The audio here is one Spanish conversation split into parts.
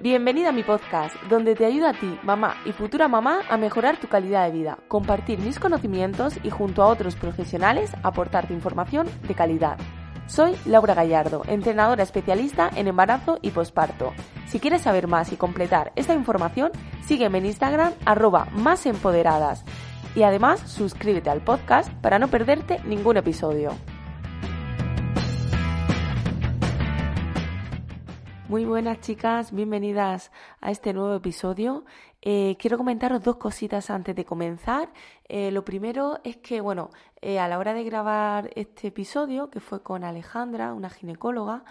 Bienvenida a mi podcast, donde te ayuda a ti, mamá y futura mamá, a mejorar tu calidad de vida, compartir mis conocimientos y junto a otros profesionales aportarte información de calidad. Soy Laura Gallardo, entrenadora especialista en embarazo y posparto. Si quieres saber más y completar esta información, sígueme en Instagram arroba más empoderadas. Y además suscríbete al podcast para no perderte ningún episodio. Muy buenas chicas, bienvenidas a este nuevo episodio. Eh, quiero comentaros dos cositas antes de comenzar. Eh, lo primero es que, bueno, eh, a la hora de grabar este episodio, que fue con Alejandra, una ginecóloga,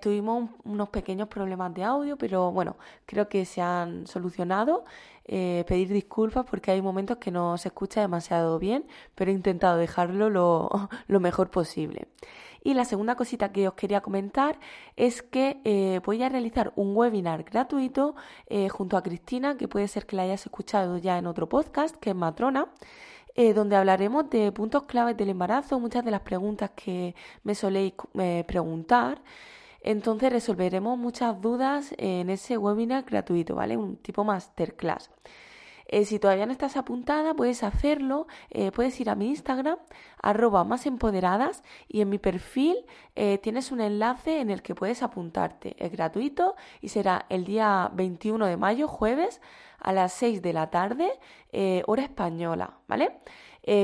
tuvimos unos pequeños problemas de audio, pero bueno, creo que se han solucionado. pedir disculpas porque hay momentos que no se escucha demasiado bien, pero he intentado dejarlo lo, lo mejor posible. Y la segunda cosita que os quería comentar es que eh, voy a realizar un webinar gratuito eh, junto a Cristina, que puede ser que la hayas escuchado ya en otro podcast, que es Matrona. Eh, donde hablaremos de puntos claves del embarazo, muchas de las preguntas que me soléis preguntar. Entonces resolveremos muchas dudas en ese webinar gratuito, ¿vale? Un tipo masterclass. Eh, si todavía no estás apuntada, puedes hacerlo. Eh, puedes ir a mi Instagram, arroba más empoderadas, y en mi perfil eh, tienes un enlace en el que puedes apuntarte. Es gratuito y será el día 21 de mayo, jueves, a las 6 de la tarde, hora española, ¿vale?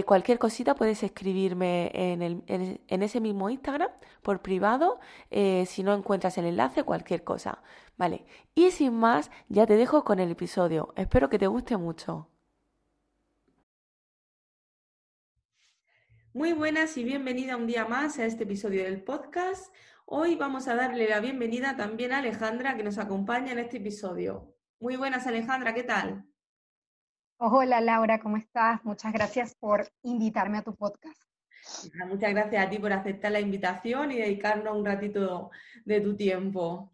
cualquier cosita puedes escribirme en, el, en, ese mismo Instagram por privado si no encuentras el enlace, cualquier cosa. Vale, y sin más, ya te dejo con el episodio. Espero que te guste mucho. Muy buenas y bienvenida un día más a este episodio del podcast. Hoy vamos a darle la bienvenida también a Alejandra que nos acompaña en este episodio. Muy buenas Alejandra, ¿qué tal? Hola Laura, ¿cómo estás? Muchas gracias por invitarme a tu podcast. Muchas gracias a ti por aceptar la invitación y dedicarnos un ratito de tu tiempo.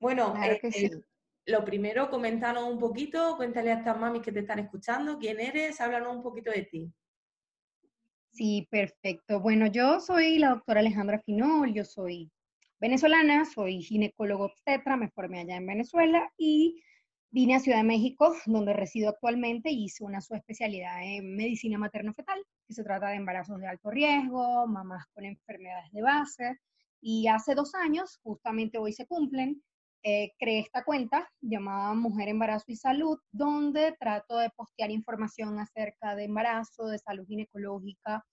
Bueno, eh, lo primero, coméntanos un poquito, cuéntale a estas mamis que te están escuchando, quién eres, háblanos un poquito de ti. Sí, perfecto. Bueno, yo soy la doctora Alejandra Finol, yo soy venezolana, soy ginecólogo obstetra, me formé allá en Venezuela y vine a Ciudad de México, donde resido actualmente, y hice una subespecialidad en medicina materno-fetal, que se trata de embarazos de alto riesgo, mamás con enfermedades de base, y hace dos años, justamente hoy se cumplen, eh, creé esta cuenta llamada Mujer, Embarazo y Salud, donde trato de postear información acerca de embarazo, de salud ginecológica,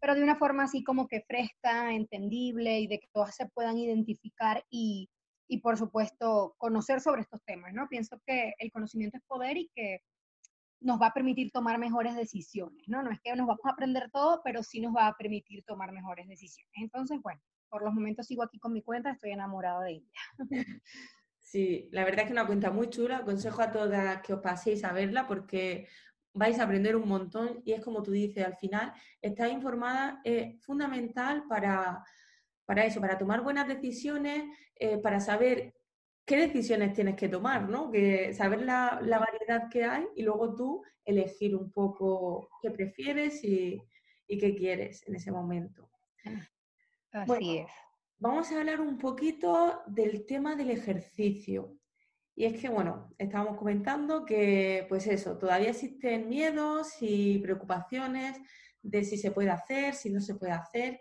pero de una forma así como que fresca, entendible y de que todas se puedan identificar y, y por supuesto conocer sobre estos temas, ¿no? Pienso que el conocimiento es poder y que nos va a permitir tomar mejores decisiones, ¿no? No es que nos vamos a aprender todo, pero sí nos va a permitir tomar mejores decisiones. Entonces, bueno, por los momentos sigo aquí con mi cuenta, estoy enamorada de ella. Sí, la verdad es que una cuenta muy chula. Aconsejo a todas que os paséis a verla porque vais a aprender un montón y es como tú dices, al final, estar informada es fundamental para, para eso, para tomar buenas decisiones, eh, para saber qué decisiones tienes que tomar, ¿no? Que saber la, la, variedad que hay y luego tú elegir un poco qué prefieres y, y qué quieres en ese momento. Así es. Vamos a hablar un poquito del tema del ejercicio. Y es que, bueno, estábamos comentando que, pues eso, todavía existen miedos y preocupaciones de si se puede hacer, si no se puede hacer.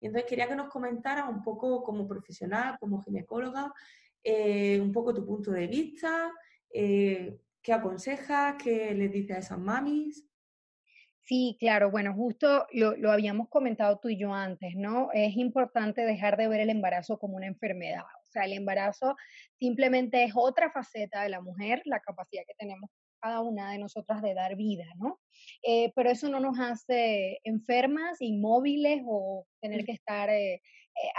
Y entonces quería que nos comentara un poco como profesional, como ginecóloga, eh, un poco tu punto de vista, eh, qué aconsejas, qué les dices a esas mamis. Sí, claro, bueno, justo lo, habíamos comentado tú y yo antes, ¿no? Es importante dejar de ver el embarazo como una enfermedad. O sea, el embarazo simplemente es otra faceta de la mujer, la capacidad que tenemos cada una de nosotras de dar vida, ¿no? Eh, pero eso no nos hace enfermas, inmóviles o tener que estar eh, eh,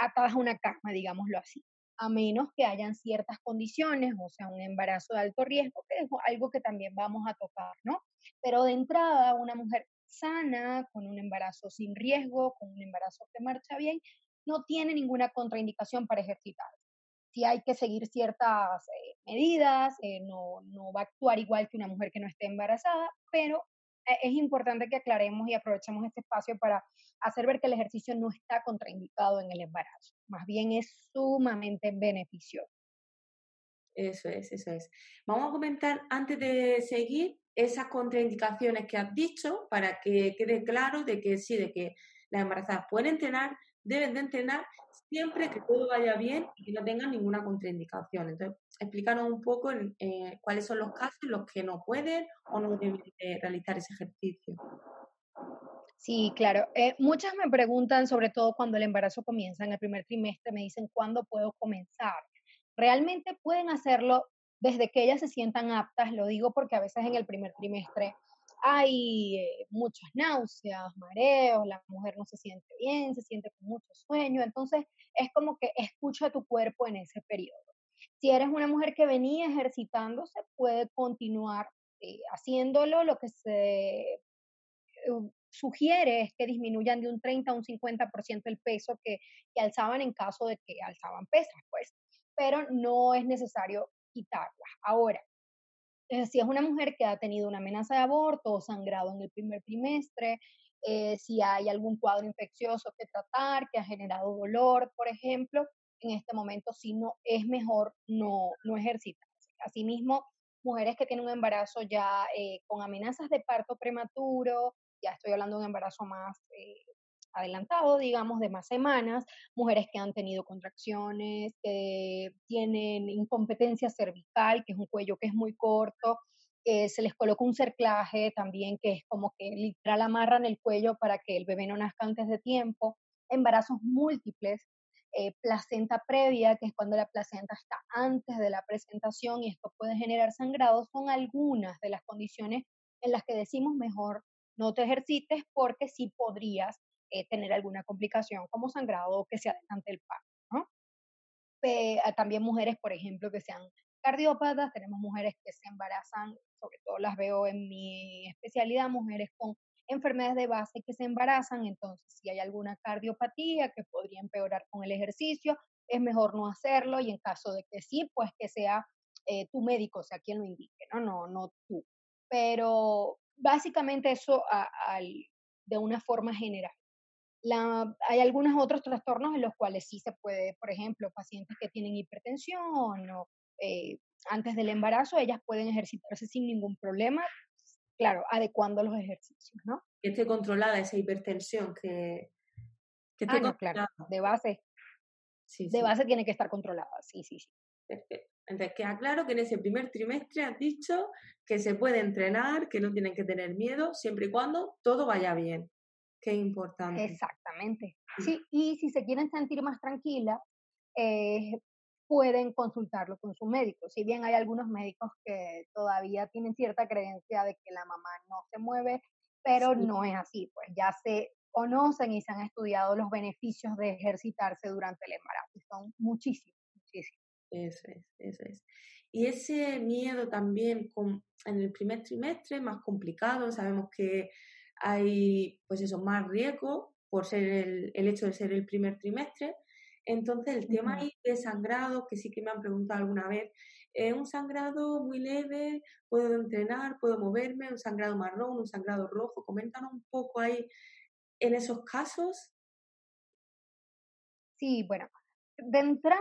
atadas a una cama, digámoslo así a menos que hayan ciertas condiciones, o sea, un embarazo de alto riesgo, que es algo que también vamos a tocar, ¿no? Pero de entrada, una mujer sana, con un embarazo sin riesgo, con un embarazo que marcha bien, no tiene ninguna contraindicación para ejercitar. Si hay que seguir ciertas eh, medidas, eh, no, no, va a actuar igual que una mujer que no esté embarazada, pero eh, es importante que aclaremos y aprovechemos este espacio para hacer ver que el ejercicio no está contraindicado en el embarazo, más bien es sumamente beneficioso. Eso es, eso es. Vamos a comentar antes de seguir esas contraindicaciones que has dicho para que quede claro de que sí, de que las embarazadas pueden entrenar, deben de entrenar siempre que todo vaya bien y que no tengan ninguna contraindicación. Entonces, explícanos un poco eh, cuáles son los casos en los que no pueden o no deben realizar ese ejercicio. Sí, claro. Eh, muchas me preguntan, sobre todo cuando el embarazo comienza en el primer trimestre, me dicen, ¿cuándo puedo comenzar? Realmente pueden hacerlo desde que ellas se sientan aptas, lo digo porque a veces en el primer trimestre hay eh, muchas náuseas, mareos, la mujer no se siente bien, se siente con mucho sueño, entonces es como que escucha tu cuerpo en ese periodo. Si eres una mujer que venía ejercitándose, puede continuar eh, haciéndolo, lo que se sugiere es que disminuyan de un 30 a un 50% el peso que, que alzaban en caso de que alzaban pesas, pues, pero no es necesario quitarlas. Ahora, eh, si es una mujer que ha tenido una amenaza de aborto o sangrado en el primer trimestre, eh, si hay algún cuadro infeccioso que tratar, que ha generado dolor, por ejemplo, en este momento si no es mejor no, no ejercitarse. Asimismo, mujeres que tienen un embarazo ya eh, con amenazas de parto prematuro, ya estoy hablando de un embarazo más adelantado, digamos, de más semanas, mujeres que han tenido contracciones, que tienen incompetencia cervical, que es un cuello que es muy corto, se les coloca un cerclaje también, que es como que literal amarran el cuello para que el bebé no nazca antes de tiempo, embarazos múltiples, eh, placenta previa, que es cuando la placenta está antes de la presentación y esto puede generar sangrado, son algunas de las condiciones en las que decimos mejor no te ejercites porque sí podrías eh, tener alguna complicación como sangrado o que se adelante el parto. ¿no? Ah, también mujeres, por ejemplo, que sean cardiópatas, tenemos mujeres que se embarazan, sobre todo las veo en mi especialidad, mujeres con enfermedades de base que se embarazan, entonces si hay alguna cardiopatía que podría empeorar con el ejercicio, es mejor no hacerlo y en caso de que sí, pues que sea eh, tu médico, o sea, quien lo indique, ¿no? No, no tú. Pero básicamente eso de una forma general hay algunos otros trastornos en los cuales sí se puede, por ejemplo, pacientes que tienen hipertensión o eh, antes del embarazo, ellas pueden ejercitarse sin ningún problema, claro, adecuando los ejercicios, ¿no? Que esté controlada esa hipertensión, que, que esté ah, claro, de base. Sí, de base tiene que estar controlada, sí, sí, sí. Perfecto. Entonces, queda claro que en ese primer trimestre has dicho que se puede entrenar, que no tienen que tener miedo, siempre y cuando todo vaya bien. Qué importante. Exactamente. Sí, y si se quieren sentir más tranquilas, eh, pueden consultarlo con su médico. Si bien hay algunos médicos que todavía tienen cierta creencia de que la mamá no se mueve, pero no es así, pues ya se conocen y se han estudiado los beneficios de ejercitarse durante el embarazo. Son muchísimos, muchísimos. Eso es, eso es. Y ese miedo también con, en el primer trimestre, más complicado, sabemos que hay pues eso, más riesgo por ser el, el hecho de ser el primer trimestre. Entonces, el tema ahí de sangrado, que sí que me han preguntado alguna vez, ¿es un sangrado muy leve? ¿Puedo entrenar? ¿Puedo moverme? ¿Un sangrado marrón? ¿Un sangrado rojo? Coméntanos un poco ahí en esos casos. Sí, bueno, de entrada,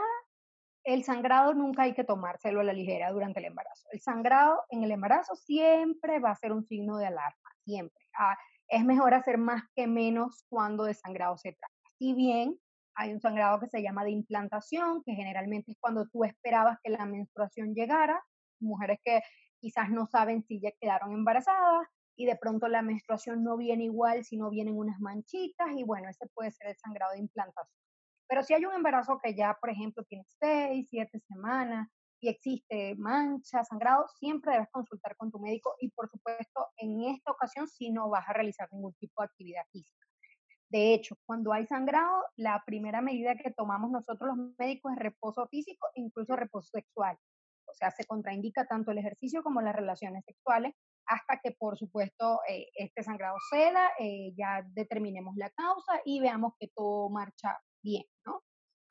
el sangrado nunca hay que tomárselo a la ligera durante el embarazo. El sangrado en el embarazo siempre va a ser un signo de alarma, siempre. Ah, es mejor hacer más que menos cuando de sangrado se trata. Si bien hay un sangrado que se llama de implantación, que generalmente es cuando tú esperabas que la menstruación llegara, mujeres que quizás no saben si ya quedaron embarazadas y de pronto la menstruación no viene igual, sino vienen unas manchitas y bueno, ese puede ser el sangrado de implantación. Pero si hay un embarazo que ya, por ejemplo, tiene seis, siete semanas y existe mancha, sangrado, siempre debes consultar con tu médico y por supuesto en esta ocasión si no vas a realizar ningún tipo de actividad física. De hecho, cuando hay sangrado, la primera medida que tomamos nosotros los médicos es reposo físico, incluso reposo sexual. O sea, se contraindica tanto el ejercicio como las relaciones sexuales hasta que, por supuesto, eh, este sangrado ceda, eh, ya determinemos la causa y veamos que todo marcha bien, ¿no?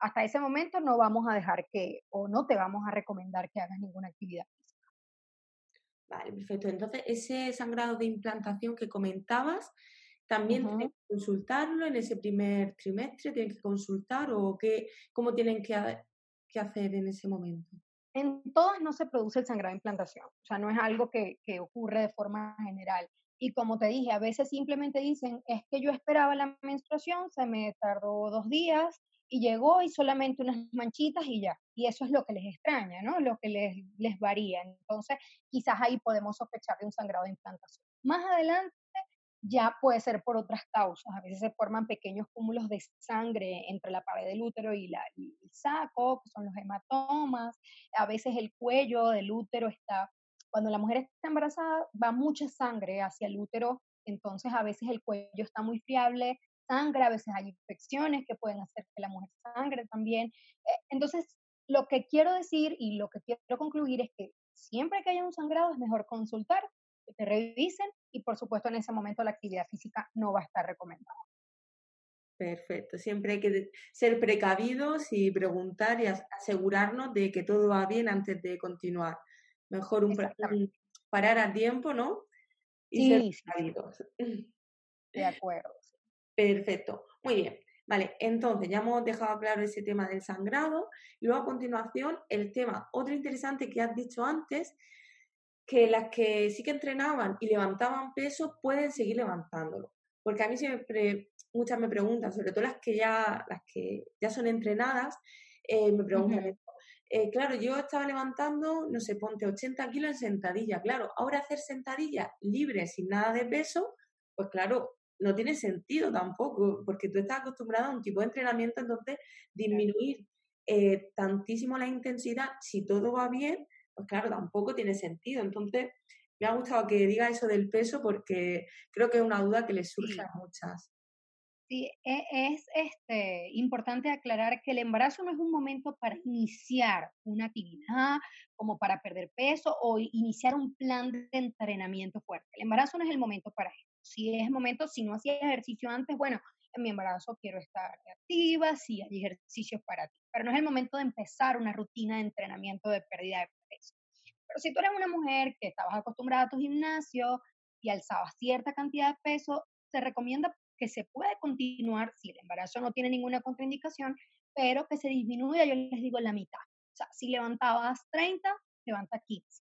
hasta ese momento no vamos a dejar que, o no te vamos a recomendar que hagas ninguna actividad física. Vale, perfecto. Entonces, ese sangrado de implantación que comentabas, ¿también tienen que consultarlo en ese primer trimestre? ¿Tienen que consultar o qué, cómo tienen que, que hacer en ese momento? en todas no se produce el sangrado de implantación, o sea, no es algo que, que ocurre de forma general. Y como te dije, a veces simplemente dicen, es que yo esperaba la menstruación, se me tardó dos días y llegó y solamente unas manchitas y ya. Y eso es lo que les extraña, ¿no? Lo que les, les varía. Entonces, quizás ahí podemos sospechar de un sangrado de implantación. Más adelante ya puede ser por otras causas. A veces se forman pequeños cúmulos de sangre entre la pared del útero y, la, y el saco, que son los hematomas. A veces el cuello del útero está, cuando la mujer está embarazada, va mucha sangre hacia el útero, entonces a veces el cuello está muy fiable, sangra, a veces hay infecciones que pueden hacer que la mujer sangre también. Eh, entonces, lo que quiero decir y lo que quiero concluir es que siempre que haya un sangrado es mejor consultar, que te revisen y por supuesto en ese momento la actividad física no va a estar recomendada. Perfecto, siempre hay que ser precavidos y preguntar y asegurarnos de que todo va bien antes de continuar. Mejor un, parar a tiempo, ¿no? Y ser precavidos. De acuerdo. Perfecto, muy bien. Vale, entonces ya hemos dejado claro ese tema del sangrado. Y luego a continuación, el tema, otro interesante que has dicho antes, que las que sí que entrenaban y levantaban peso pueden seguir levantándolo. Porque a mí siempre, muchas me preguntan, sobre todo las que ya, las que ya son entrenadas, eh, me preguntan eh, claro, yo estaba levantando, no sé, ponte 80 kilos en sentadilla. Claro, ahora hacer sentadilla libre, sin nada de peso, pues claro, no tiene sentido tampoco, porque tú estás acostumbrado a un tipo de entrenamiento, entonces disminuir eh, tantísimo la intensidad, si todo va bien, pues claro, tampoco tiene sentido. Entonces, me ha gustado que diga eso del peso porque creo que es una duda que les surge a muchas. Sí, e, es este, importante aclarar que el embarazo no es un momento para iniciar una actividad, como para perder peso o iniciar un plan de entrenamiento fuerte. El embarazo no es el momento para eso. Si es el momento, si no hacía ejercicio antes, bueno, en mi embarazo quiero estar activa, si hay ejercicios para ti, pero no es el momento de empezar una rutina de entrenamiento de pérdida de peso. Pero si tú eres una mujer que estabas acostumbrada a tu gimnasio y alzabas cierta cantidad de peso, se recomienda que se puede continuar si el embarazo no tiene ninguna contraindicación, pero que se disminuya, yo les digo, la mitad. O sea, si levantabas 30, levanta 15.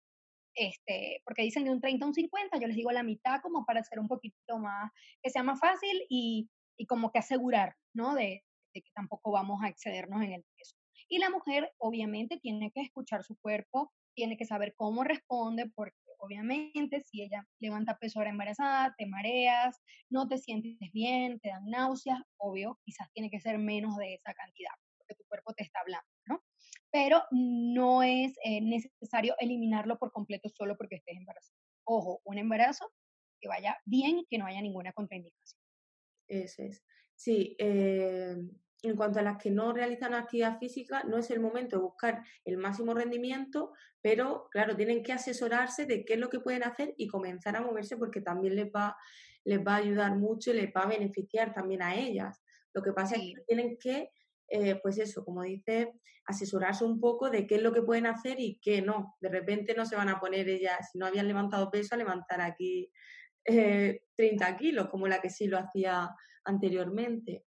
Este, porque dicen de un 30 a un 50, yo les digo la mitad como para hacer un poquito más, que sea más fácil y, y como que asegurar, ¿no? De, que tampoco vamos a excedernos en el peso. Y la mujer obviamente tiene que escuchar su cuerpo, tiene que saber cómo responde, porque obviamente si ella levanta peso ahora embarazada, te mareas, no te sientes bien, te dan náuseas, obvio, quizás tiene que ser menos de esa cantidad, porque tu cuerpo te está hablando, ¿no? Pero no es eh, necesario eliminarlo por completo solo porque estés embarazada. Ojo, un embarazo que vaya bien y que no haya ninguna contraindicación. Eso es. Sí, eh, en cuanto a las que no realizan actividad física, no es el momento de buscar el máximo rendimiento, pero claro, tienen que asesorarse de qué es lo que pueden hacer y comenzar a moverse porque también les va, les va a ayudar mucho y les va a beneficiar también a ellas. Lo que pasa es que tienen que, eh, pues eso, como dice, asesorarse un poco de qué es lo que pueden hacer y qué no. De repente no se van a poner ellas, si no habían levantado peso, a levantar aquí 30 eh, kilos, como la que sí lo hacía anteriormente.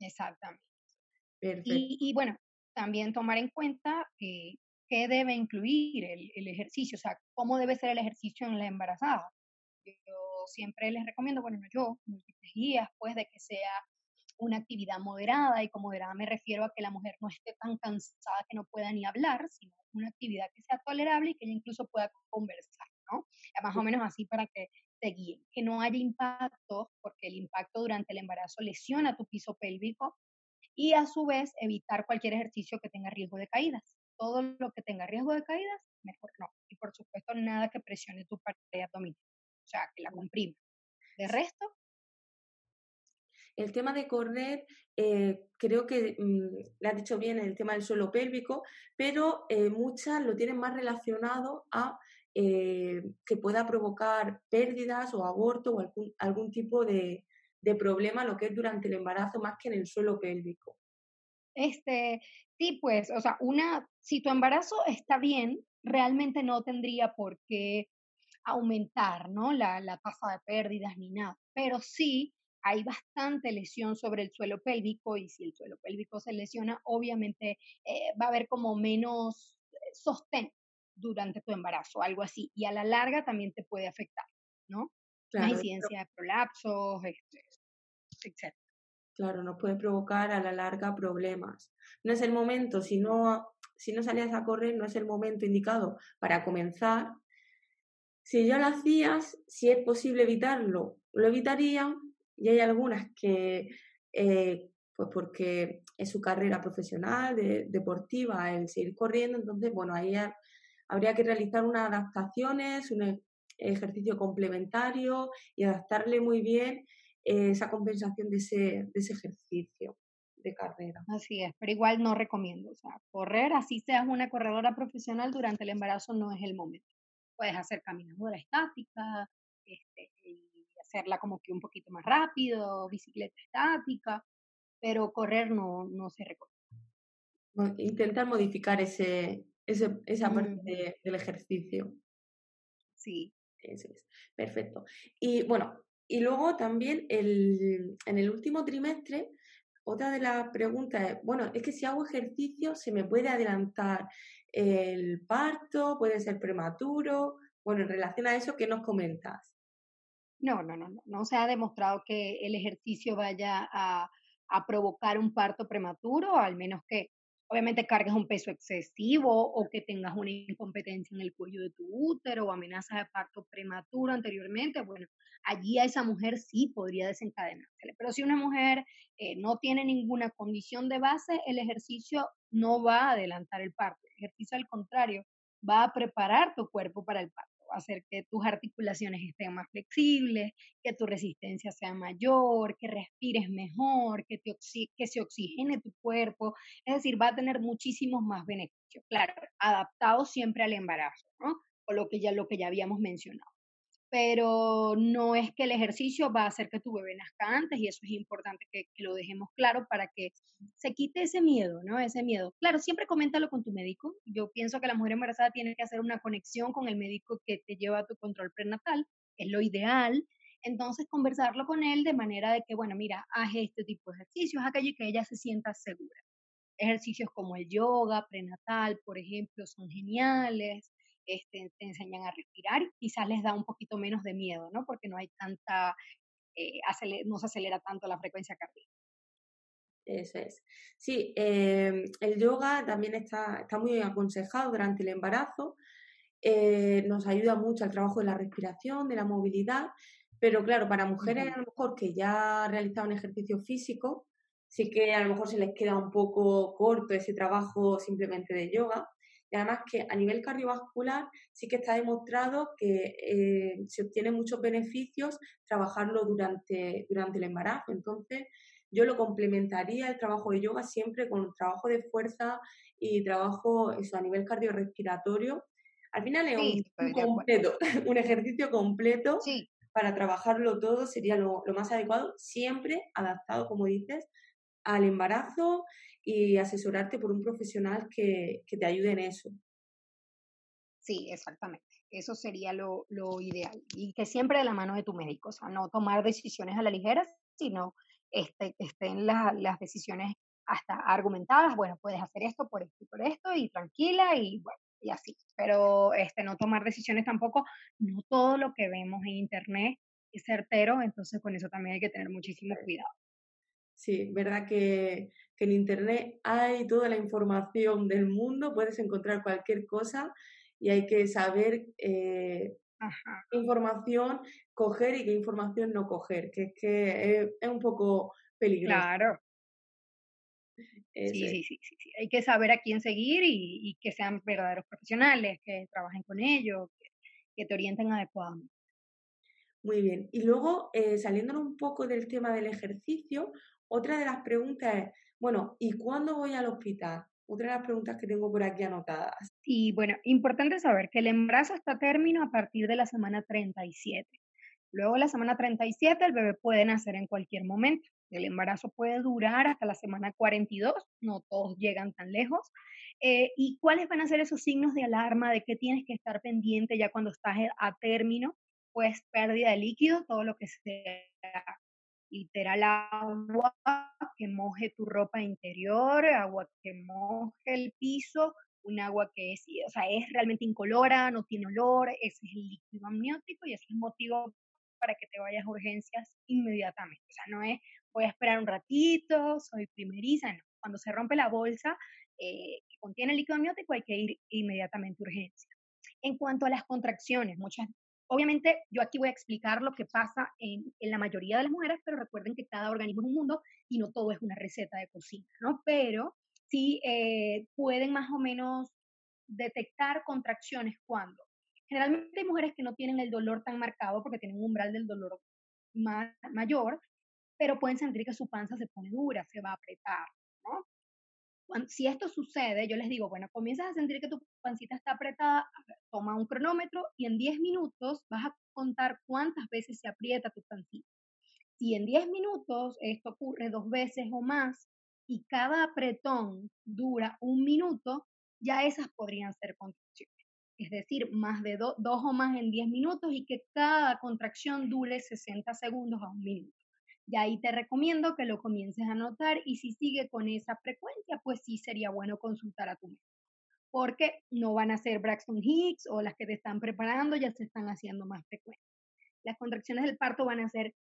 Exactamente. Y, y, bueno, también tomar en cuenta eh, qué debe incluir el, el, ejercicio, o sea, cómo debe ser el ejercicio en la embarazada. Yo siempre les recomiendo, bueno, yo, múltiples guías, pues, de que sea una actividad moderada, y con moderada me refiero a que la mujer no esté tan cansada que no pueda ni hablar, sino una actividad que sea tolerable y que ella incluso pueda conversar, ¿no? Más o menos así para que te que no haya impacto, porque el impacto durante el embarazo lesiona tu piso pélvico y a su vez evitar cualquier ejercicio que tenga riesgo de caídas. Todo lo que tenga riesgo de caídas, mejor no. Y por supuesto, nada que presione tu pared abdominal, o sea, que la comprima. De resto, el tema de correr, eh, creo que mm, le has dicho bien el tema del suelo pélvico, pero eh, muchas lo tienen más relacionado a eh, que pueda provocar pérdidas o aborto o algún, algún tipo de, de problema lo que es durante el embarazo más que en el suelo pélvico. Este, sí, pues, o sea, una, si tu embarazo está bien, realmente no tendría por qué aumentar, ¿no? La, la tasa de pérdidas ni nada, pero sí hay bastante lesión sobre el suelo pélvico y si el suelo pélvico se lesiona, obviamente eh, va a haber como menos sostén durante tu embarazo, algo así, y a la larga también te puede afectar, ¿no? Claro, incidencia de prolapsos, este, etc. Claro, nos puede provocar a la larga problemas. No es el momento, si no, si no salías a correr, no es el momento indicado para comenzar. Si ya lo hacías, si es posible evitarlo, lo evitaría. Y hay algunas que, eh, pues porque es su carrera profesional, deportiva, el seguir corriendo, entonces, bueno, ahí habría que realizar unas adaptaciones, un e-, ejercicio complementario y adaptarle muy bien eh, esa compensación de ese, de ese ejercicio de carrera. Así es, pero igual no recomiendo, o sea, correr, así seas una corredora profesional durante el embarazo no es el momento. Puedes hacer caminadora estática, este, y hacerla como que un poquito más rápido, bicicleta estática, pero correr no, no se recomienda. Intentar modificar ese, ese, esa parte del ejercicio. Sí. Eso es. Perfecto. Y bueno, y luego también el, en el último trimestre, otra de las preguntas es, bueno, es que si hago ejercicio se me puede adelantar el parto, puede ser prematuro. Bueno, en relación a eso, ¿qué nos comentas? No, no, no, no, no se ha demostrado que el ejercicio vaya a, a provocar un parto prematuro, al menos que obviamente cargues un peso excesivo o que tengas una incompetencia en el cuello de tu útero o amenazas de parto prematuro anteriormente, bueno, allí a esa mujer sí podría desencadenársele. Pero si una mujer eh, no tiene ninguna condición de base, el ejercicio no va a adelantar el parto. El ejercicio, al contrario, va a preparar tu cuerpo para el parto hacer que tus articulaciones estén más flexibles, que tu resistencia sea mayor, que respires mejor, que, te que se oxigene tu cuerpo. Es decir, va a tener muchísimos más beneficios. Claro, adaptado siempre al embarazo, ¿no? O lo que ya, lo que ya habíamos mencionado pero no es que el ejercicio va a hacer que tu bebé nazca antes y eso es importante que, lo dejemos claro para que se quite ese miedo, ¿no? Ese miedo. Claro, siempre coméntalo con tu médico. Yo pienso que la mujer embarazada tiene que hacer una conexión con el médico que te lleva a tu control prenatal, es lo ideal. Entonces, conversarlo con él de manera de que, bueno, mira, haz este tipo de ejercicios, aquello que ella se sienta segura. Ejercicios como el yoga prenatal, por ejemplo, son geniales este, te enseñan a respirar, quizás les da un poquito menos de miedo, ¿no? Porque no hay tanta, eh, no se acelera tanto la frecuencia cardíaca. Eso es. Sí, em, el yoga también está, está muy aconsejado durante el embarazo. Eh, nos ayuda mucho al trabajo de la respiración, de la movilidad, pero claro, para mujeres a lo mejor que ya realizado un ejercicio físico, sí que a lo mejor se les queda un poco corto ese trabajo simplemente de yoga. Y además que a nivel cardiovascular sí que está demostrado que eh, se obtienen muchos beneficios trabajarlo durante, durante el embarazo. Entonces, yo lo complementaría el trabajo de yoga siempre con trabajo de fuerza y trabajo eso, a nivel cardiorrespiratorio. Al final es un, completo, un ejercicio completo para trabajarlo todo sería lo, lo más adecuado, siempre adaptado, como dices, al embarazo y asesorarte por un profesional que, que te ayude en eso. Sí, exactamente. Eso sería lo, lo, ideal. Y que siempre de la mano de tu médico, o sea, no tomar decisiones a la ligera, sino este, estén las, las decisiones hasta argumentadas, bueno, puedes hacer esto por esto y por esto, y tranquila, y bueno, y así. Pero este, no tomar decisiones tampoco, no todo lo que vemos en internet es certero, entonces con eso también hay que tener muchísimo cuidado. Sí, verdad que, en Internet hay toda la información del mundo, puedes encontrar cualquier cosa y hay que saber eh, qué información coger y qué información no coger, que es que es, un poco peligroso. Claro. Sí, sí, sí, sí, Hay que saber a quién seguir y, que sean verdaderos profesionales, que trabajen con ellos, que, te orienten adecuadamente. Muy bien. Y luego, eh, saliéndonos un poco del tema del ejercicio, otra de las preguntas es, bueno, ¿y cuándo voy al hospital? Otra de las preguntas que tengo por aquí anotadas. Y bueno, importante saber que el embarazo está a término a partir de la semana 37. Luego la semana 37 el bebé puede nacer en cualquier momento. El embarazo puede durar hasta la semana 42, no todos llegan tan lejos. Eh, ¿Y cuáles van a ser esos signos de alarma de que tienes que estar pendiente ya cuando estás a término? Pues pérdida de líquido, todo lo que sea literal agua que moje tu ropa interior, agua que moje el piso un agua que es, o sea, es realmente incolora, no tiene olor, ese es el líquido amniótico y ese es el motivo para que te vayas a urgencias inmediatamente. O sea, no es voy a esperar un ratito, soy primeriza, no. Cuando se rompe la bolsa eh, que contiene el líquido amniótico hay que ir inmediatamente a urgencia. En cuanto a las contracciones, muchas, obviamente yo aquí voy a explicar lo que pasa en, la mayoría de las mujeres, pero recuerden que cada organismo es un mundo y no todo es una receta de cocina, ¿no? Pero sí eh, pueden más o menos detectar contracciones cuando. Generalmente hay mujeres que no tienen el dolor tan marcado porque tienen un umbral del dolor mayor, pero pueden sentir que su panza se pone dura, se va a apretar, ¿no? Si esto sucede, yo les digo, bueno, comienzas a sentir que tu pancita está apretada, toma un cronómetro y en 10 minutos vas a contar cuántas veces se aprieta tu pancita. Si en 10 minutos esto ocurre dos veces o más y cada apretón dura un minuto, ya esas podrían ser contracciones. Es decir, más de dos o más en 10 minutos y que cada contracción dure 60 segundos a un minuto. Y ahí te recomiendo que lo comiences a notar y si sigue con esa frecuencia, pues sí sería bueno consultar a tu médico. Porque no van a ser Braxton Hicks o las que te están preparando ya se están haciendo más frecuentes. Las contracciones del parto van a ser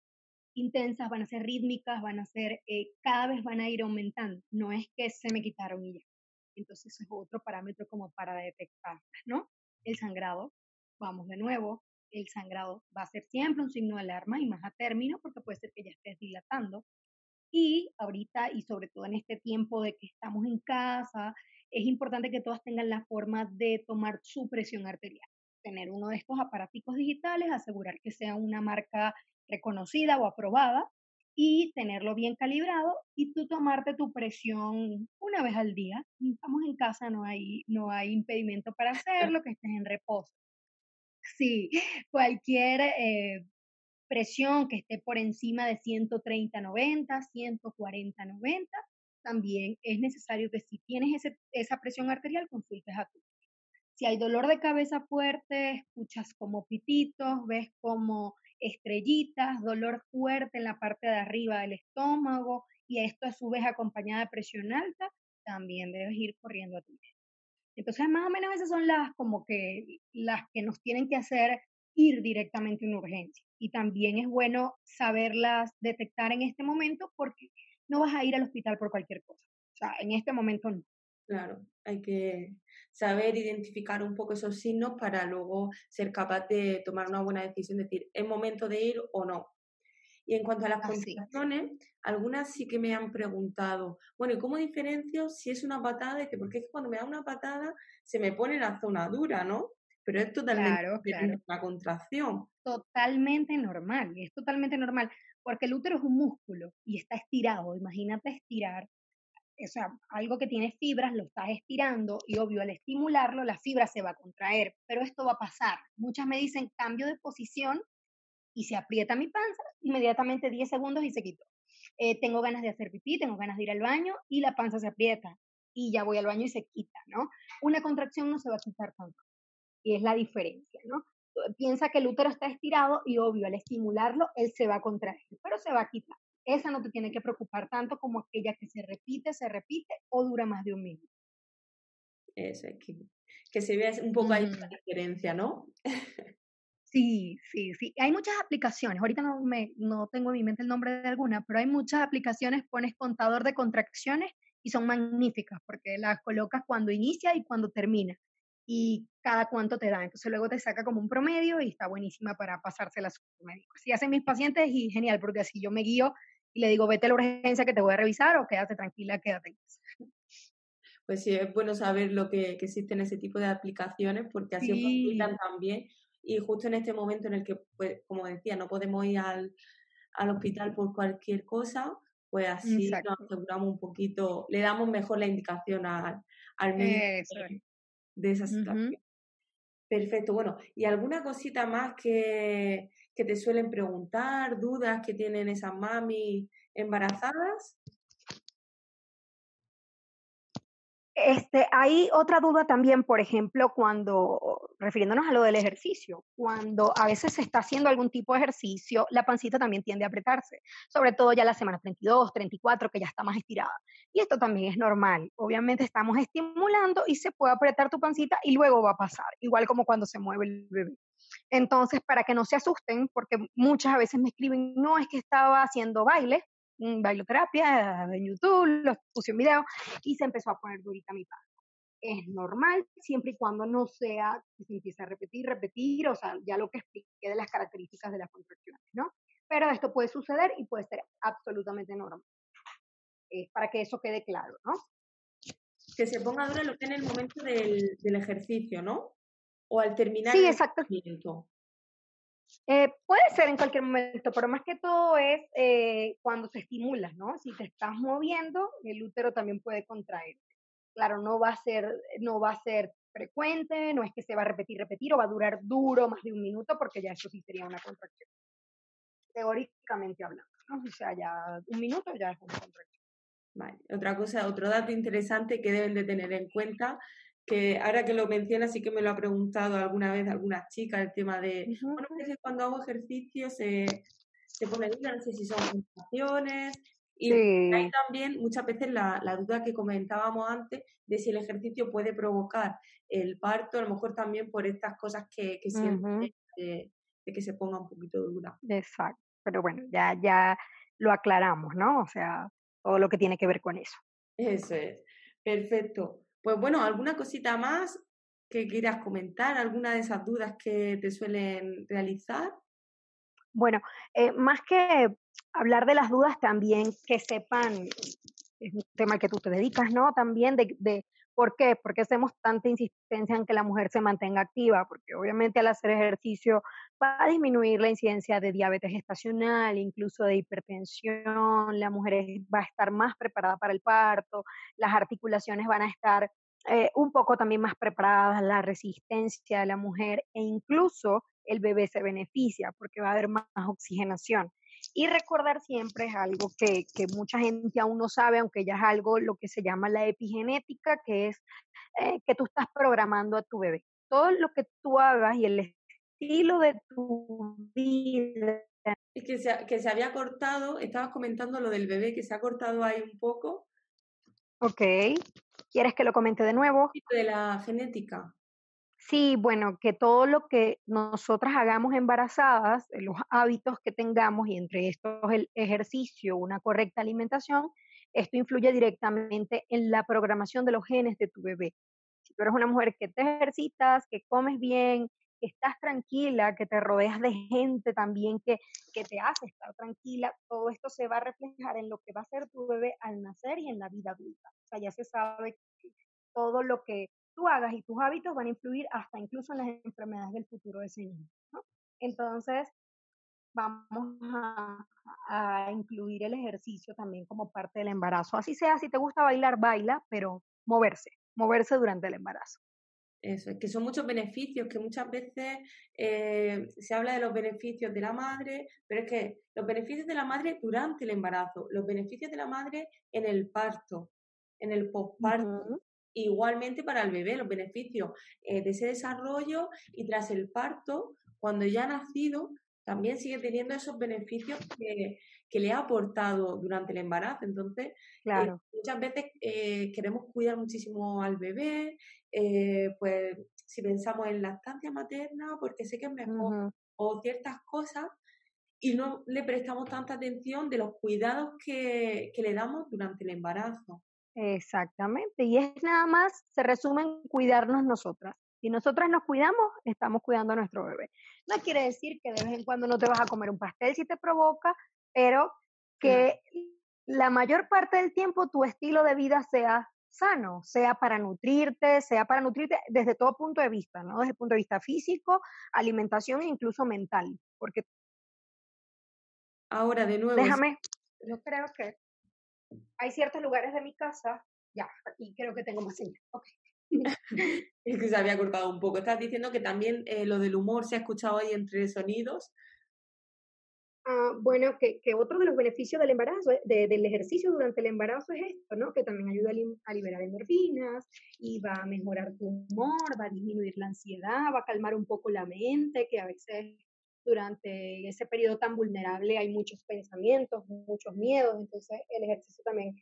intensas, van a ser rítmicas, van a ser, eh, cada vez van a ir aumentando. No es que se me quitaron y ya. Entonces es otro parámetro como para detectarlas, ¿no? El sangrado, vamos de nuevo, el sangrado va a ser siempre un signo de alarma y más a término porque puede ser que ya estés dilatando. Y ahorita, y sobre todo en este tiempo de que estamos en casa, es importante que todas tengan la forma de tomar su presión arterial. Tener uno de estos aparaticos digitales, asegurar que sea una marca reconocida o aprobada y tenerlo bien calibrado y tú tomarte tu presión una vez al día. Estamos en casa, no hay, no hay impedimento para hacerlo, que estés en reposo. Sí, cualquier eh, presión que esté por encima de 130-90, 140-90, también es necesario que si tienes ese, esa presión arterial, consultes a tu si hay dolor de cabeza fuerte, escuchas como pititos, ves como estrellitas, dolor fuerte en la parte de arriba del estómago y esto a su vez acompañada de presión alta, también debes ir corriendo a tu médico. Entonces, más o menos esas son las como que las que nos tienen que hacer ir directamente a una urgencia. Y también es bueno saberlas detectar en este momento porque no vas a ir al hospital por cualquier cosa. O sea, en este momento no. Claro, hay que saber identificar un poco esos signos para luego ser capaz de tomar una buena decisión, decir, ¿es momento de ir o no? Y en cuanto a las complicaciones, algunas sí que me han preguntado, bueno, ¿y cómo diferencio si es una patada? Que, porque es que cuando me da una patada se me pone la zona dura, ¿no? Pero es totalmente una contracción. Totalmente normal, es totalmente normal, porque el útero es un músculo y está estirado. Imagínate estirar o sea, algo que tiene fibras, lo estás estirando y obvio al estimularlo la fibra se va a contraer, pero esto va a pasar. Muchas me dicen cambio de posición y se aprieta mi panza, inmediatamente 10 segundos y se quitó. Eh, tengo ganas de hacer pipí, tengo ganas de ir al baño y la panza se aprieta y ya voy al baño y se quita, ¿no? Una contracción no se va a quitar tanto y es la diferencia, ¿no? Piensa que el útero está estirado y obvio al estimularlo él se va a contraer, pero se va a quitar esa no te tiene que preocupar tanto como aquella que se repite, se repite o dura más de un minuto. Eso, que, que se vea un poco ahí la diferencia, ¿no? Sí, sí, sí. Hay muchas aplicaciones. Ahorita no, me, no tengo en mi mente el nombre de alguna, pero hay muchas aplicaciones. Pones contador de contracciones y son magníficas porque las colocas cuando inicia y cuando termina. Y cada cuánto te da. Entonces luego te saca como un promedio y está buenísima para pasársela a su médico. Hacen mis pacientes y genial porque así yo me guío y le digo, vete a la urgencia que te voy a revisar o quédate tranquila, quédate en casa. Pues sí, es bueno saber lo que, que existen ese tipo de aplicaciones porque así sí. también y justo en este momento en el que, pues, como decía, no podemos ir al, al hospital por cualquier cosa, pues así nos aseguramos un poquito, le damos mejor la indicación al, al médico de, esa situación. Perfecto, bueno, ¿y alguna cosita más que, que te suelen preguntar, dudas que tienen esas mami embarazadas? Este, hay otra duda también, por ejemplo, cuando, refiriéndonos a lo del ejercicio, cuando a veces se está haciendo algún tipo de ejercicio, la pancita también tiende a apretarse, sobre todo ya la semana 32, 34, que ya está más estirada. Y esto también es normal. Obviamente estamos estimulando y se puede apretar tu pancita y luego va a pasar, igual como cuando se mueve el bebé. Entonces, para que no se asusten, porque muchas veces me escriben, no, es que estaba haciendo baile, bailoterapia en YouTube, los puse en video y se empezó a poner durita mi panza. Es normal siempre y cuando no sea que se empiece a repetir, repetir, o sea, ya lo que expliqué de las características de las contracciones, ¿no? Pero esto puede suceder y puede ser absolutamente normal. Es para que eso quede claro, ¿no? Que se ponga dura lo que en el momento del, del ejercicio, ¿no? O al terminar sí, el exacto. Eh, puede ser en cualquier momento, pero más que todo es eh, cuando te estimulas, ¿no? Si te estás moviendo, el útero también puede contraerse. Claro, no va a ser, no va a ser frecuente, no es que se va a repetir, repetir o va a durar duro más de un minuto, porque ya eso sí sería una contracción. Teóricamente hablando, ¿no? O sea, ya un minuto ya es una contracción. Vale. Otra cosa, otro dato interesante que deben de tener en cuenta que ahora que lo mencionas sí que me lo ha preguntado alguna vez algunas chicas el tema de, bueno, que cuando hago ejercicio se, se pone duda, no sé si son sensaciones, y hay también muchas veces la, la, duda que comentábamos antes de si el ejercicio puede provocar el parto, a lo mejor también por estas cosas que, que sienten de, que se ponga un poquito dura. Exacto, pero bueno, ya, ya lo aclaramos, ¿no? O sea, todo lo que tiene que ver con eso. Eso es, perfecto. Pues bueno, ¿alguna cosita más que quieras comentar? ¿Alguna de esas dudas que te suelen realizar? Bueno, eh, más que hablar de las dudas, también que sepan, es un tema al que tú te dedicas, ¿no? También de, de ¿Por qué? Porque hacemos tanta insistencia en que la mujer se mantenga activa, porque obviamente al hacer ejercicio va a disminuir la incidencia de diabetes gestacional, incluso de hipertensión, la mujer va a estar más preparada para el parto, las articulaciones van a estar eh, un poco también más preparadas, la resistencia de la mujer e incluso el bebé se beneficia porque va a haber más oxigenación. Y recordar siempre es algo que, que, mucha gente aún no sabe, aunque ya es algo lo que se llama la epigenética, que es eh, que tú estás programando a tu bebé. Todo lo que tú hagas y el estilo de tu vida. Es que se, que se había cortado, estabas comentando lo del bebé, que se ha cortado ahí un poco. Ok. ¿Quieres que lo comente de nuevo? De la genética. Sí, bueno, que todo lo que nosotras hagamos embarazadas, eh, los hábitos que tengamos y entre estos el ejercicio, una correcta alimentación, esto influye directamente en la programación de los genes de tu bebé. Si tú eres una mujer que te ejercitas, que comes bien, que estás tranquila, que te rodeas de gente también que, que te hace estar tranquila, todo esto se va a reflejar en lo que va a ser tu bebé al nacer y en la vida adulta. O sea, ya se sabe que todo lo que tú hagas y tus hábitos van a influir hasta incluso en las enfermedades del futuro de ese niño. Entonces, vamos a, a, incluir el ejercicio también como parte del embarazo. Así sea, si te gusta bailar, baila, pero moverse, moverse durante el embarazo. Eso, es que son muchos beneficios, que muchas veces eh, se habla de los beneficios de la madre, pero es que los beneficios de la madre durante el embarazo, los beneficios de la madre en el parto, en el postparto, igualmente para el bebé, los beneficios eh, de ese desarrollo y tras el parto, cuando ya ha nacido, también sigue teniendo esos beneficios que, que le ha aportado durante el embarazo. Entonces, eh, muchas veces eh, queremos cuidar muchísimo al bebé, pues si pensamos en lactancia materna, porque sé que es mejor, o ciertas cosas, y no le prestamos tanta atención de los cuidados que, que le damos durante el embarazo. Exactamente, y es nada más, se resume en cuidarnos nosotras. Si nosotras nos cuidamos, estamos cuidando a nuestro bebé. No quiere decir que de vez en cuando no te vas a comer un pastel si te provoca, pero que la mayor parte del tiempo tu estilo de vida sea sano, sea para nutrirte, sea para nutrirte desde todo punto de vista, ¿no? Desde el punto de vista físico, alimentación e incluso mental, porque ahora de nuevo déjame, yo creo que hay ciertos lugares de mi casa, ya, aquí creo que tengo más señal. Okay. es que se había cortado un poco. Estás diciendo que también eh, lo del humor se ha escuchado ahí entre sonidos. Ah, bueno, que, otro de los beneficios del embarazo, del ejercicio durante el embarazo es esto, ¿no? Que también ayuda a, liberar endorfinas y va a mejorar tu humor, va a disminuir la ansiedad, va a calmar un poco la mente, que a veces durante ese periodo tan vulnerable hay muchos pensamientos, muchos miedos, entonces el ejercicio también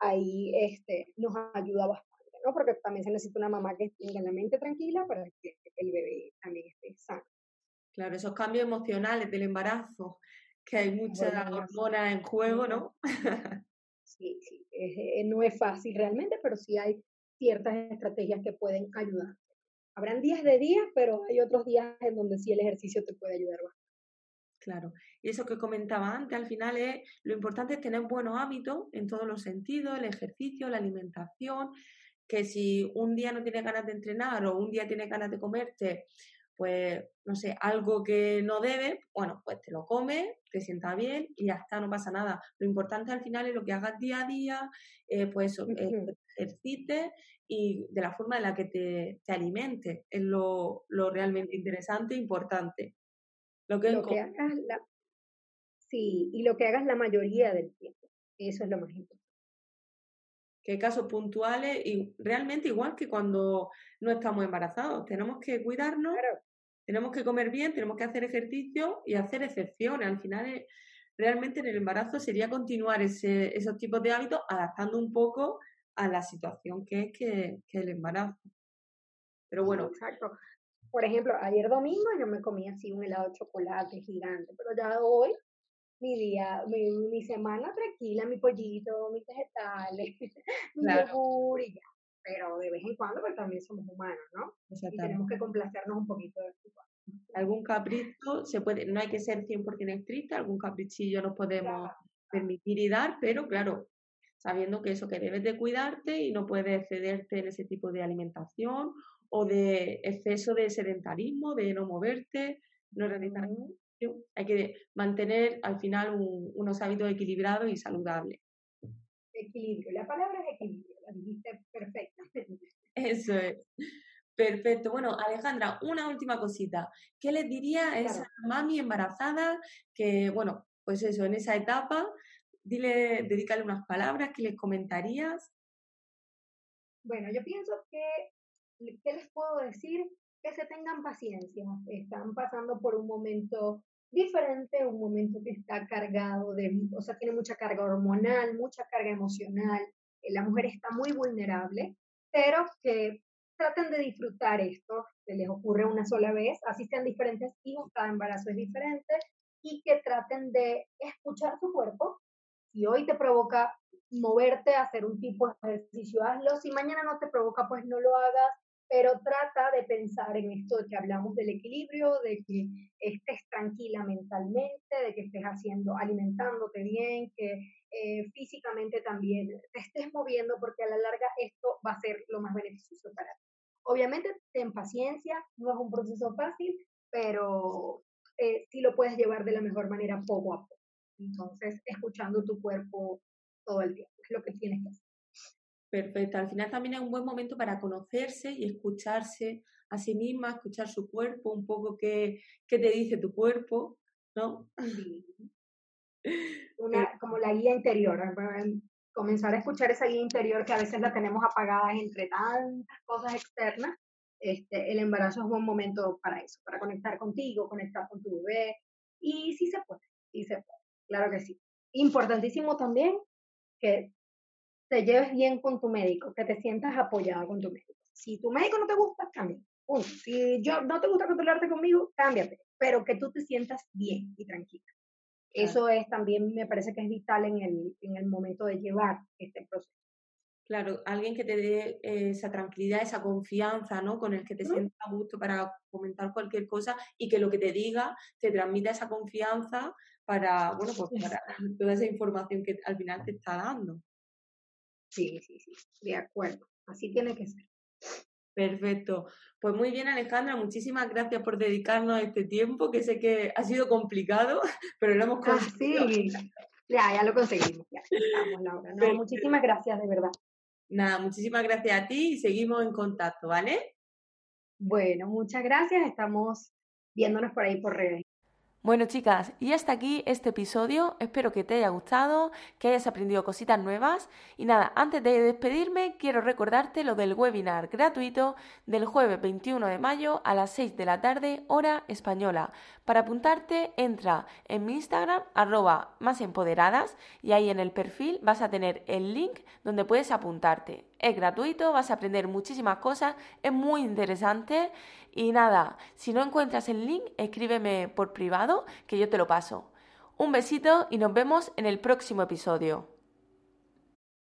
ahí este, nos ayuda bastante, ¿no? Porque también se necesita una mamá que tenga la mente tranquila para que el bebé también esté sano. Claro, esos cambios emocionales del embarazo que hay mucha hormona en juego, ¿no? sí, sí, eh, no es fácil realmente, pero sí hay ciertas estrategias que pueden ayudar. Habrán días de días, pero hay otros días en donde sí el ejercicio te puede ayudar bastante. Claro, y eso que comentaba antes, al final es lo importante es tener buenos hábitos en todos los sentidos, el ejercicio, la alimentación, que si un día no tienes ganas de entrenar o un día tienes ganas de comerte pues, no sé, algo que no debe, bueno, pues te lo comes, te sienta bien y ya está, no pasa nada. Lo importante al final es lo que hagas día a día, eh, pues eso, eh, ejercites y de la forma en la que te, te alimentes, es lo, lo, realmente interesante e importante. Lo que, hagas la... Sí, y lo que hagas la mayoría del tiempo, eso es lo más importante que hay casos puntuales y realmente igual que cuando no estamos embarazados. Tenemos que cuidarnos tenemos que comer bien, tenemos que hacer ejercicio y hacer excepciones. Al final, eh, realmente en el embarazo sería continuar ese, esos tipos de hábitos adaptando un poco a la situación que es que, el embarazo. Pero bueno. Exacto. Por ejemplo, ayer domingo yo me comí así un helado de chocolate gigante, pero ya hoy mi día, mi, semana tranquila, mi pollito, mis vegetales, mi yogur y ya. Pero de vez en cuando pues también somos humanos, ¿no? Y tenemos que complacernos un poquito de Algún capricho se puede, no hay que ser 100% estricta, algún caprichillo nos podemos permitir y dar, pero claro, sabiendo que eso que debes de cuidarte y no puedes cederte en ese tipo de alimentación o de exceso de sedentarismo, de no moverte, no realizar Hay que mantener al final unos hábitos equilibrados y saludables. Equilibrio, la palabra es equilibrio dijiste perfectamente. Eso es. Perfecto. Bueno, Alejandra, una última cosita. ¿Qué les diría a esa mami embarazada que, bueno, pues eso, en esa etapa, dile, dedícale unas palabras, ¿qué les comentarías? Bueno, yo pienso que, ¿qué les puedo decir? Que se tengan paciencia. Están pasando por un momento diferente, un momento que está cargado de, o sea, tiene mucha carga hormonal, mucha carga emocional, la mujer está muy vulnerable, pero que traten de disfrutar esto, que les ocurre una sola vez, así sean diferentes hijos, cada embarazo es diferente, y que traten de escuchar su cuerpo. Si hoy te provoca moverte, hacer un tipo de ejercicio, hazlo. Si mañana no te provoca, pues no lo hagas pero trata de pensar en esto de que hablamos del equilibrio, de que estés tranquila mentalmente, de que estés haciendo, alimentándote bien, que eh, físicamente también te estés moviendo, porque a la larga esto va a ser lo más beneficioso para ti. Obviamente, ten paciencia, no es un proceso fácil, pero eh, sí lo puedes llevar de la mejor manera poco a poco. Entonces, escuchando tu cuerpo todo el tiempo, es lo que tienes que hacer. Perfecto. Al final también es un buen momento para conocerse y escucharse a sí misma, escuchar su cuerpo, un poco qué, qué te dice tu cuerpo, ¿no? Una, como la guía interior, comenzar a escuchar esa guía interior que a veces la tenemos apagada entre tantas cosas externas. Este, el embarazo es un buen momento para eso, para conectar contigo, conectar con tu bebé. Y sí se puede, sí se puede, claro que sí. Importantísimo también que te lleves bien con tu médico, que te sientas apoyada con tu médico. Si tu médico no te gusta, cambia. Si yo no te gusta controlarte conmigo, cámbiate, pero que tú te sientas bien y tranquila. Eso es también, me parece que es vital en el, en el momento de llevar este proceso. Claro, alguien que te dé esa tranquilidad, esa confianza, ¿no? Con el que te sientas a gusto para comentar cualquier cosa y que lo que te diga te transmita esa confianza para, bueno, pues para toda esa información que al final te está dando. Sí, sí, sí, de acuerdo. Así tiene que ser. Perfecto. Pues muy bien, Alejandra, muchísimas gracias por dedicarnos este tiempo, que sé que ha sido complicado, pero lo hemos ah, conseguido. sí, ya, ya lo conseguimos. Ya estamos, Laura. No, muchísimas gracias, de verdad. Nada, muchísimas gracias a ti y seguimos en contacto, ¿vale? Bueno, muchas gracias. Estamos viéndonos por ahí por redes. Bueno, chicas, y hasta aquí este episodio. Espero que te haya gustado, que hayas aprendido cositas nuevas. Y nada, antes de despedirme, quiero recordarte lo del webinar gratuito del jueves 21 de mayo a las 6 de la tarde, hora española. Para apuntarte, entra en mi Instagram, arroba más empoderadas, y ahí en el perfil vas a tener el link donde puedes apuntarte. Es gratuito, vas a aprender muchísimas cosas, es muy interesante y nada, si no encuentras el link, escríbeme por privado que yo te lo paso. Un besito y nos vemos en el próximo episodio.